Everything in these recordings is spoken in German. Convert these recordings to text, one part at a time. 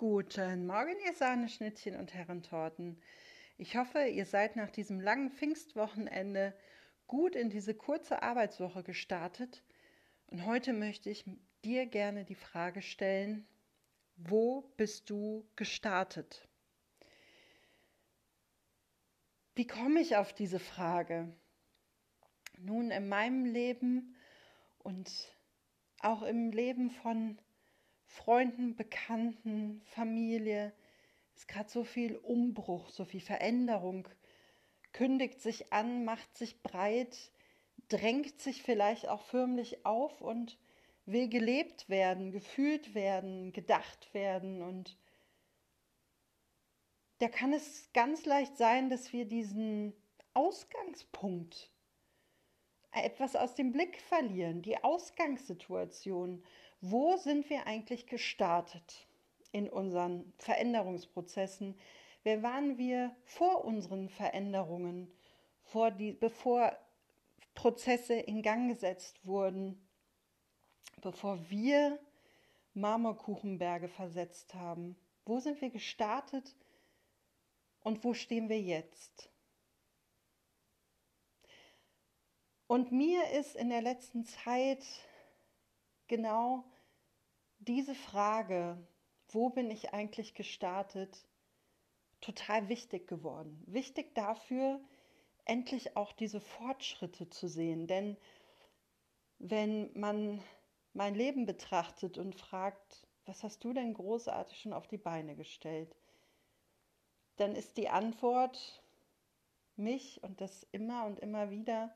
Guten Morgen, ihr Sahneschnittchen und Herrentorten. Ich hoffe, ihr seid nach diesem langen Pfingstwochenende gut in diese kurze Arbeitswoche gestartet. Und heute möchte ich dir gerne die Frage stellen, wo bist du gestartet? Wie komme ich auf diese Frage? Nun, in meinem Leben und auch im Leben von Freunden, Bekannten, Familie. Ist gerade so viel Umbruch, so viel Veränderung, kündigt sich an, macht sich breit, drängt sich vielleicht auch förmlich auf und will gelebt werden, gefühlt werden, gedacht werden. Und da kann es ganz leicht sein, dass wir diesen Ausgangspunkt etwas aus dem Blick verlieren, die Ausgangssituation wo sind wir eigentlich gestartet in unseren Veränderungsprozessen? Wer waren wir vor unseren Veränderungen, vor die, bevor Prozesse in Gang gesetzt wurden, bevor wir Marmorkuchenberge versetzt haben? Wo sind wir gestartet und wo stehen wir jetzt? Und mir ist in der letzten Zeit genau diese Frage, wo bin ich eigentlich gestartet, total wichtig geworden. Wichtig dafür, endlich auch diese Fortschritte zu sehen. Denn wenn man mein Leben betrachtet und fragt, was hast du denn großartig schon auf die Beine gestellt, dann ist die Antwort mich und das immer und immer wieder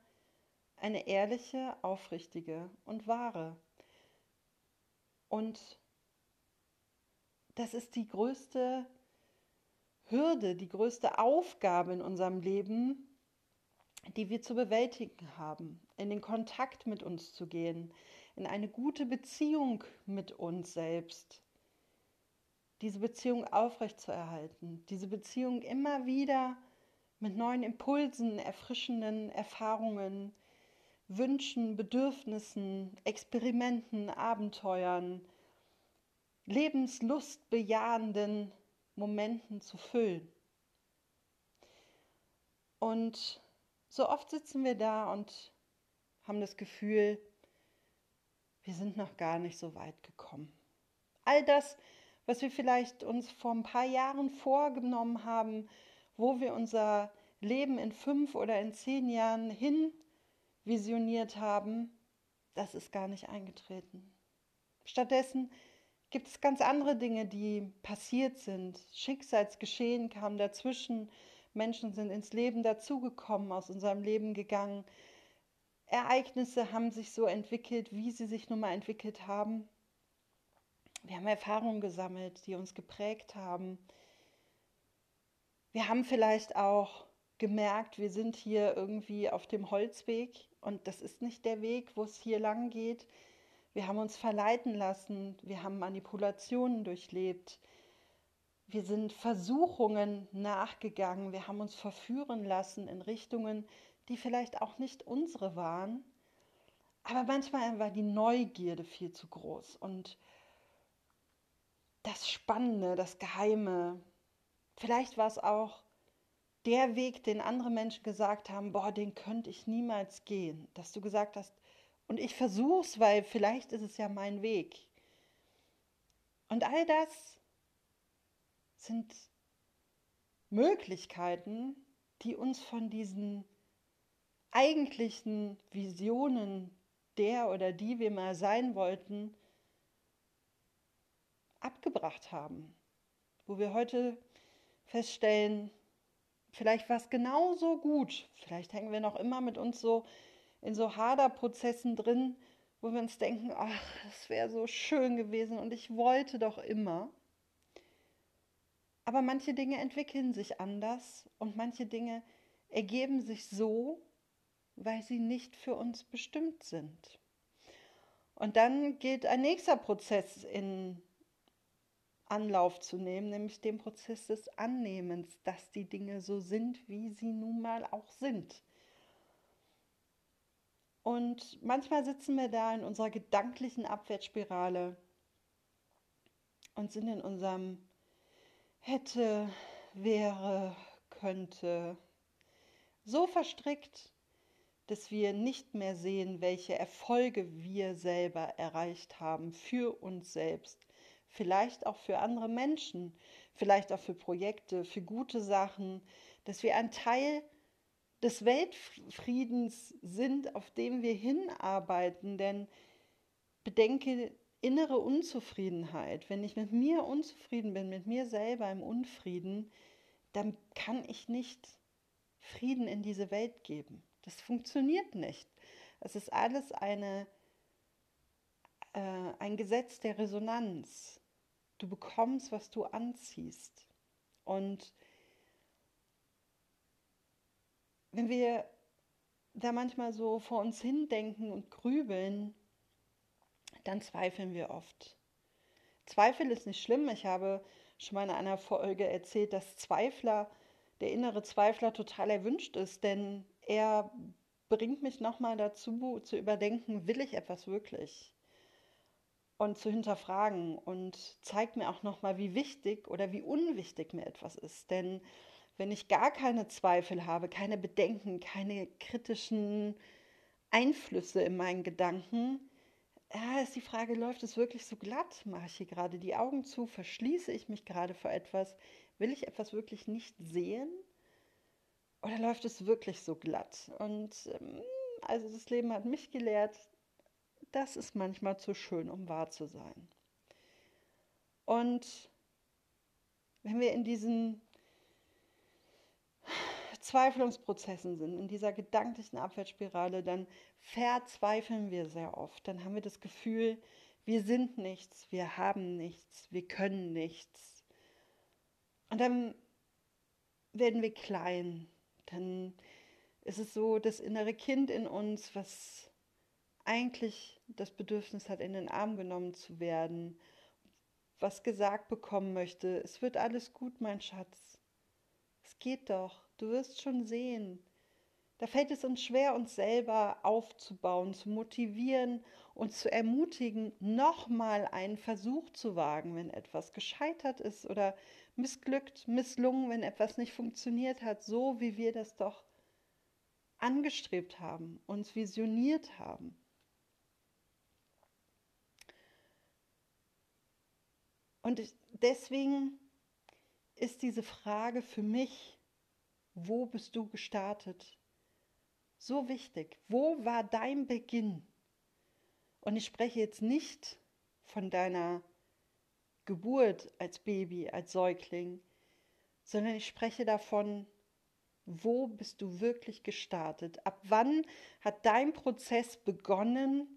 eine ehrliche, aufrichtige und wahre. Und das ist die größte Hürde, die größte Aufgabe in unserem Leben, die wir zu bewältigen haben, in den Kontakt mit uns zu gehen, in eine gute Beziehung mit uns selbst, diese Beziehung aufrechtzuerhalten, diese Beziehung immer wieder mit neuen Impulsen, erfrischenden Erfahrungen, Wünschen, Bedürfnissen, Experimenten, Abenteuern, lebenslustbejahenden Momenten zu füllen. Und so oft sitzen wir da und haben das Gefühl, wir sind noch gar nicht so weit gekommen. All das, was wir vielleicht uns vor ein paar Jahren vorgenommen haben, wo wir unser Leben in fünf oder in zehn Jahren hin visioniert haben, das ist gar nicht eingetreten. Stattdessen gibt es ganz andere Dinge, die passiert sind. Schicksalsgeschehen kam dazwischen, Menschen sind ins Leben dazugekommen, aus unserem Leben gegangen. Ereignisse haben sich so entwickelt, wie sie sich nun mal entwickelt haben. Wir haben Erfahrungen gesammelt, die uns geprägt haben. Wir haben vielleicht auch gemerkt, wir sind hier irgendwie auf dem Holzweg und das ist nicht der Weg, wo es hier lang geht. Wir haben uns verleiten lassen, wir haben Manipulationen durchlebt, wir sind Versuchungen nachgegangen, wir haben uns verführen lassen in Richtungen, die vielleicht auch nicht unsere waren. Aber manchmal war die Neugierde viel zu groß und das Spannende, das Geheime. Vielleicht war es auch der Weg, den andere Menschen gesagt haben, boah, den könnte ich niemals gehen, dass du gesagt hast, und ich versuch's, weil vielleicht ist es ja mein Weg. Und all das sind Möglichkeiten, die uns von diesen eigentlichen Visionen der oder die wir mal sein wollten, abgebracht haben. Wo wir heute feststellen, Vielleicht war es genauso gut. Vielleicht hängen wir noch immer mit uns so in so Haderprozessen drin, wo wir uns denken, ach, es wäre so schön gewesen und ich wollte doch immer. Aber manche Dinge entwickeln sich anders und manche Dinge ergeben sich so, weil sie nicht für uns bestimmt sind. Und dann geht ein nächster Prozess in Anlauf zu nehmen, nämlich den Prozess des Annehmens, dass die Dinge so sind, wie sie nun mal auch sind. Und manchmal sitzen wir da in unserer gedanklichen Abwärtsspirale und sind in unserem hätte, wäre, könnte, so verstrickt, dass wir nicht mehr sehen, welche Erfolge wir selber erreicht haben für uns selbst, vielleicht auch für andere Menschen, vielleicht auch für Projekte, für gute Sachen, dass wir ein Teil des Weltfriedens sind, auf dem wir hinarbeiten. Denn bedenke innere Unzufriedenheit. Wenn ich mit mir unzufrieden bin, mit mir selber im Unfrieden, dann kann ich nicht Frieden in diese Welt geben. Das funktioniert nicht. Es ist alles eine, äh, ein Gesetz der Resonanz. Du bekommst, was du anziehst. Und wenn wir da manchmal so vor uns hindenken und grübeln, dann zweifeln wir oft. Zweifel ist nicht schlimm. Ich habe schon mal in einer Folge erzählt, dass Zweifler, der innere Zweifler total erwünscht ist, denn er bringt mich nochmal dazu zu überdenken, will ich etwas wirklich? Und zu hinterfragen und zeigt mir auch nochmal, wie wichtig oder wie unwichtig mir etwas ist. Denn wenn ich gar keine Zweifel habe, keine Bedenken, keine kritischen Einflüsse in meinen Gedanken, ja, ist die Frage, läuft es wirklich so glatt? Mache ich hier gerade die Augen zu? Verschließe ich mich gerade vor etwas? Will ich etwas wirklich nicht sehen? Oder läuft es wirklich so glatt? Und ähm, also das Leben hat mich gelehrt, das ist manchmal zu schön, um wahr zu sein. Und wenn wir in diesen Verzweiflungsprozessen sind, in dieser gedanklichen Abwärtsspirale, dann verzweifeln wir sehr oft. Dann haben wir das Gefühl, wir sind nichts, wir haben nichts, wir können nichts. Und dann werden wir klein. Dann ist es so, das innere Kind in uns, was eigentlich das Bedürfnis hat, in den Arm genommen zu werden, was gesagt bekommen möchte, es wird alles gut, mein Schatz. Es geht doch. Du wirst schon sehen. Da fällt es uns schwer, uns selber aufzubauen, zu motivieren und zu ermutigen, nochmal einen Versuch zu wagen, wenn etwas gescheitert ist oder missglückt, misslungen, wenn etwas nicht funktioniert hat, so wie wir das doch angestrebt haben, uns visioniert haben. Und deswegen ist diese Frage für mich, wo bist du gestartet? So wichtig. Wo war dein Beginn? Und ich spreche jetzt nicht von deiner Geburt als Baby, als Säugling, sondern ich spreche davon, wo bist du wirklich gestartet? Ab wann hat dein Prozess begonnen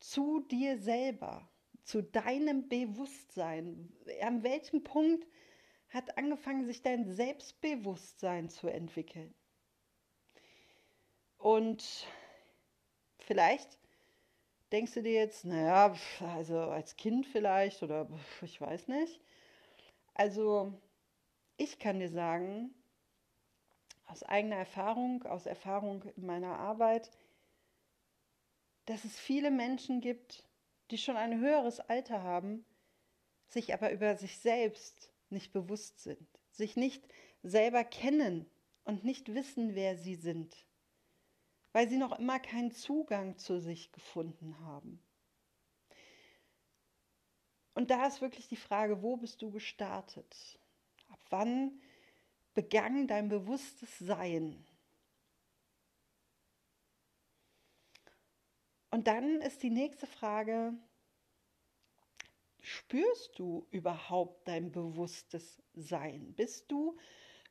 zu dir selber, zu deinem Bewusstsein? An welchem Punkt hat angefangen, sich dein Selbstbewusstsein zu entwickeln. Und vielleicht denkst du dir jetzt, naja, also als Kind vielleicht oder ich weiß nicht. Also ich kann dir sagen, aus eigener Erfahrung, aus Erfahrung in meiner Arbeit, dass es viele Menschen gibt, die schon ein höheres Alter haben, sich aber über sich selbst nicht bewusst sind, sich nicht selber kennen und nicht wissen, wer sie sind, weil sie noch immer keinen Zugang zu sich gefunden haben. Und da ist wirklich die Frage, wo bist du gestartet? Ab wann begann dein bewusstes Sein? Und dann ist die nächste Frage, spürst du überhaupt dein bewusstes Sein? Bist du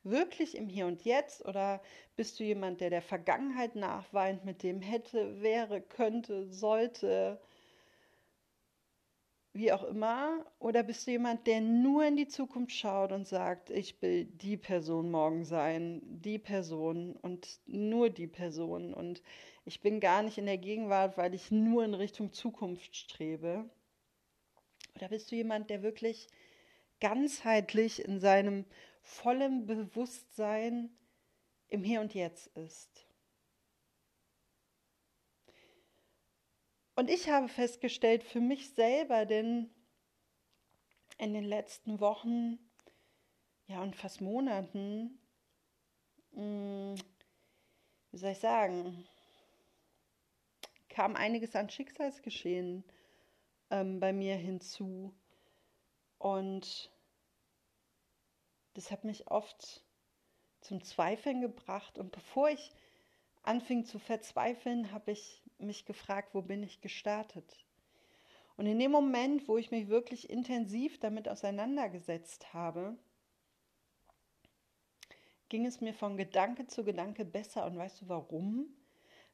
wirklich im Hier und Jetzt oder bist du jemand, der der Vergangenheit nachweint, mit dem hätte, wäre, könnte, sollte, wie auch immer? Oder bist du jemand, der nur in die Zukunft schaut und sagt, ich will die Person morgen sein, die Person und nur die Person und ich bin gar nicht in der Gegenwart, weil ich nur in Richtung Zukunft strebe? Oder bist du jemand, der wirklich ganzheitlich in seinem vollen Bewusstsein im Hier und Jetzt ist? Und ich habe festgestellt für mich selber, denn in den letzten Wochen ja, und fast Monaten, mh, hm, wie soll ich sagen, kam einiges an Schicksalsgeschehen ähm, bei mir hinzu. Und das hat mich oft zum Zweifeln gebracht. Und bevor ich anfing zu verzweifeln, habe ich mich gefragt, wo bin ich gestartet? Und in dem Moment, wo ich mich wirklich intensiv damit auseinandergesetzt habe, ging es mir von Gedanke zu Gedanke besser. Und weißt du warum?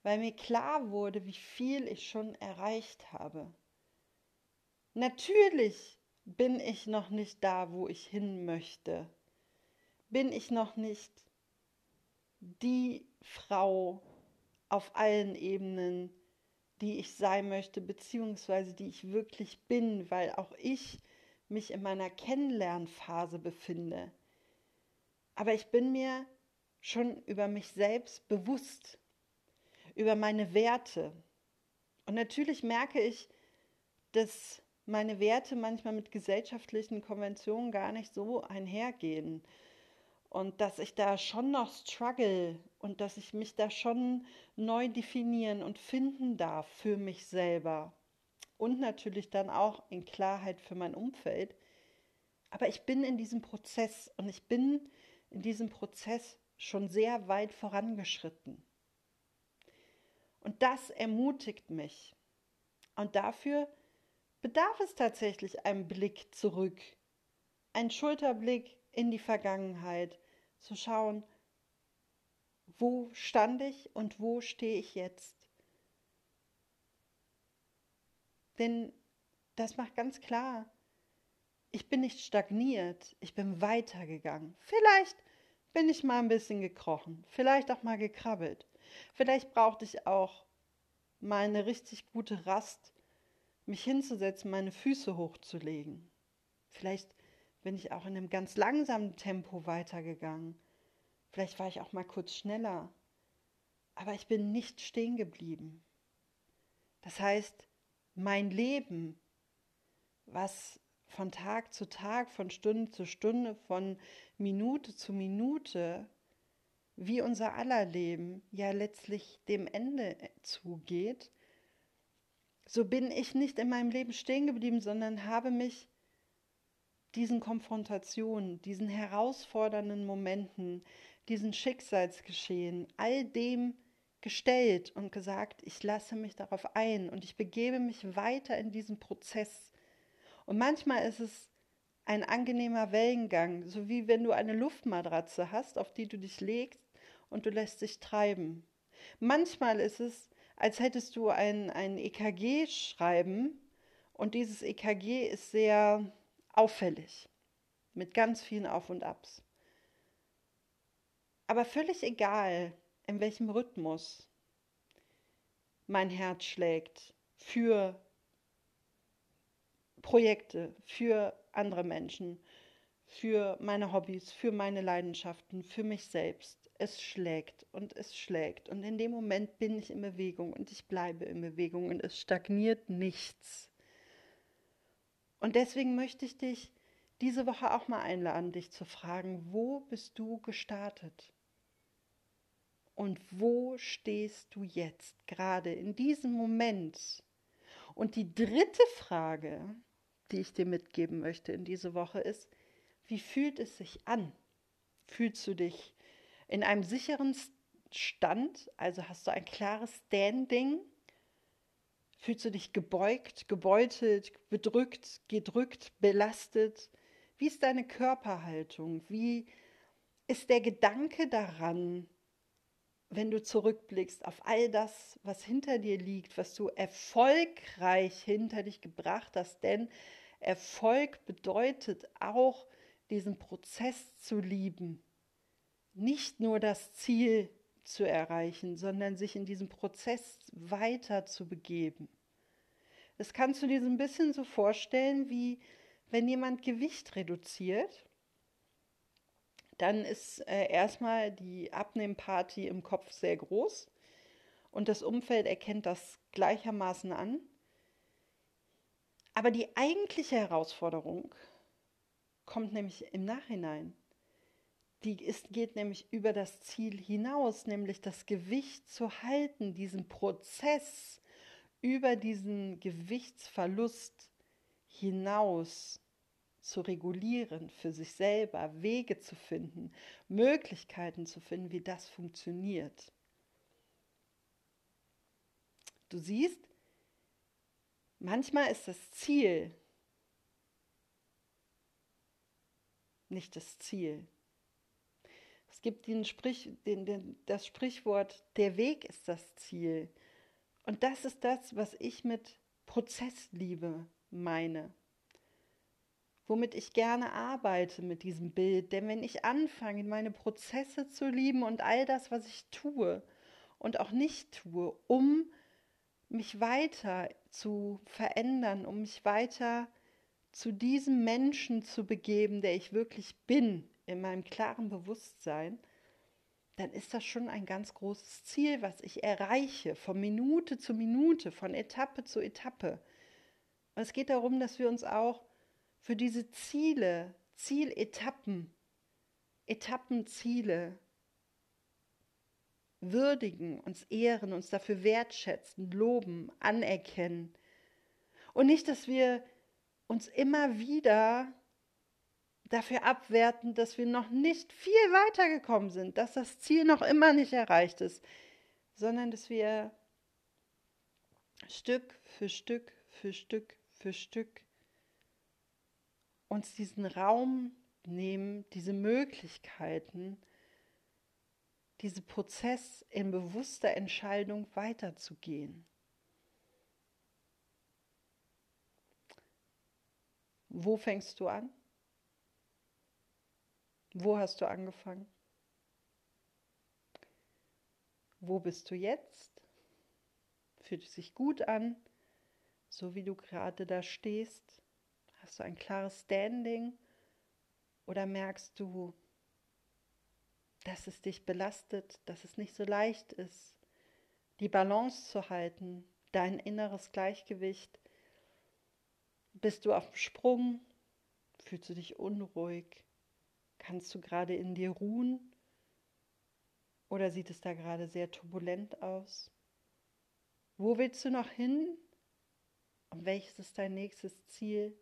Weil mir klar wurde, wie viel ich schon erreicht habe. Natürlich bin ich noch nicht da, wo ich hin möchte. Bin ich noch nicht die Frau auf allen Ebenen, die ich sein möchte, beziehungsweise die ich wirklich bin, weil auch ich mich in meiner Kennenlernphase befinde. Aber ich bin mir schon über mich selbst bewusst, über meine Werte. Und natürlich merke ich, dass meine Werte manchmal mit gesellschaftlichen Konventionen gar nicht so einhergehen. Und dass ich da schon noch struggle und dass ich mich da schon neu definieren und finden darf für mich selber. Und natürlich dann auch in Klarheit für mein Umfeld. Aber ich bin in diesem Prozess und ich bin in diesem Prozess schon sehr weit vorangeschritten. Und das ermutigt mich. Und dafür bedarf es tatsächlich einem Blick zurück, ein Schulterblick in die Vergangenheit, zu schauen, wo stand ich und wo stehe ich jetzt. Denn das macht ganz klar, ich bin nicht stagniert, ich bin weitergegangen. Vielleicht bin ich mal ein bisschen gekrochen, vielleicht auch mal gekrabbelt. Vielleicht brauchte ich auch mal eine richtig gute Rast, mich hinzusetzen, meine Füße hochzulegen. Vielleicht bin ich auch in einem ganz langsamen Tempo weitergegangen. Vielleicht war ich auch mal kurz schneller. Aber ich bin nicht stehen geblieben. Das heißt, mein Leben, was von Tag zu Tag, von Stunde zu Stunde, von Minute zu Minute, wie unser aller Leben ja letztlich dem Ende zugeht, so bin ich nicht in meinem Leben stehen geblieben, sondern habe mich diesen Konfrontationen, diesen herausfordernden Momenten, diesen Schicksalsgeschehen, all dem gestellt und gesagt, ich lasse mich darauf ein und ich begebe mich weiter in diesen Prozess. Und manchmal ist es ein angenehmer Wellengang, so wie wenn du eine Luftmatratze hast, auf die du dich legst und du lässt dich treiben. Manchmal ist es, als hättest du ein, ein EKG schreiben und dieses EKG ist sehr auffällig, mit ganz vielen Auf und Abs. Aber völlig egal, in welchem Rhythmus mein Herz schlägt für Projekte, für andere Menschen, für meine Hobbys, für meine Leidenschaften, für mich selbst. Es schlägt und es schlägt. Und in dem Moment bin ich in Bewegung und ich bleibe in Bewegung und es stagniert nichts. Und deswegen möchte ich dich diese Woche auch mal einladen, dich zu fragen, wo bist du gestartet? Und wo stehst du jetzt gerade in diesem Moment? Und die dritte Frage, die ich dir mitgeben möchte in diese Woche ist, wie fühlt es sich an? Fühlst du dich in einem sicheren Stand, also hast du ein klares Standing Fühlst du dich gebeugt, gebeutelt, bedrückt, gedrückt, belastet? Wie ist deine Körperhaltung? Wie ist der Gedanke daran, wenn du zurückblickst auf all das, was hinter dir liegt, was du erfolgreich hinter dich gebracht hast? Denn Erfolg bedeutet auch, diesen Prozess zu lieben. Nicht nur das Ziel zu erreichen, sondern sich in diesem Prozess weiter zu begeben. Das kannst du dir so ein bisschen so vorstellen, wie wenn jemand Gewicht reduziert, dann ist äh, erstmal die Abnehmparty im Kopf sehr groß und das Umfeld erkennt das gleichermaßen an. Aber die eigentliche Herausforderung kommt nämlich im Nachhinein. Die ist, geht nämlich über das Ziel hinaus, nämlich das Gewicht zu halten, diesen Prozess über diesen Gewichtsverlust hinaus zu regulieren, für sich selber Wege zu finden, Möglichkeiten zu finden, wie das funktioniert. Du siehst, manchmal ist das Ziel nicht das Ziel. Es gibt den Sprich, den, den, das Sprichwort, der Weg ist das Ziel. Und das ist das, was ich mit Prozessliebe meine. Womit ich gerne arbeite mit diesem Bild. Denn wenn ich anfange, meine Prozesse zu lieben und all das, was ich tue und auch nicht tue, um mich weiter zu verändern, um mich weiter zu diesem Menschen zu begeben, der ich wirklich bin, in meinem klaren Bewusstsein, dann ist das schon ein ganz großes Ziel, was ich erreiche, von Minute zu Minute, von Etappe zu Etappe. Und es geht darum, dass wir uns auch für diese Ziele, Zieletappen, Etappenziele würdigen, uns ehren, uns dafür wertschätzen, loben, anerkennen. Und nicht, dass wir uns immer wieder dafür abwerten, dass wir noch nicht viel weitergekommen sind, dass das Ziel noch immer nicht erreicht ist, sondern dass wir Stück für Stück für Stück für Stück uns diesen Raum nehmen, diese Möglichkeiten, diesen Prozess in bewusster Entscheidung weiterzugehen. Wo fängst du an? Wo hast du angefangen? Wo bist du jetzt? Fühlt es sich gut an, so wie du gerade da stehst? Hast du ein klares Standing? Oder merkst du, dass es dich belastet, dass es nicht so leicht ist, die Balance zu halten, dein inneres Gleichgewicht? Bist du auf dem Sprung? Fühlst du dich unruhig? Kannst du gerade in dir ruhen? Oder sieht es da gerade sehr turbulent aus? Wo willst du noch hin? Und welches ist dein nächstes Ziel,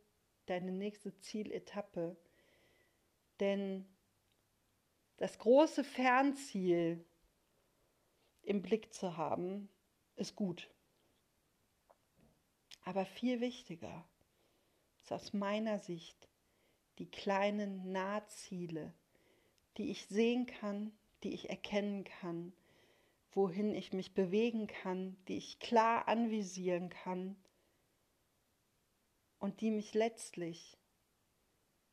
deine nächste Zieletappe? Denn das große Fernziel im Blick zu haben, ist gut. Aber viel wichtiger ist aus meiner Sicht die kleinen Nahziele, die ich sehen kann, die ich erkennen kann, wohin ich mich bewegen kann, die ich klar anvisieren kann und die mich letztlich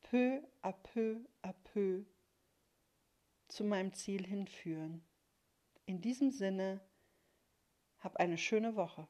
peu à peu à peu zu meinem Ziel hinführen. In diesem Sinne, hab eine schöne Woche.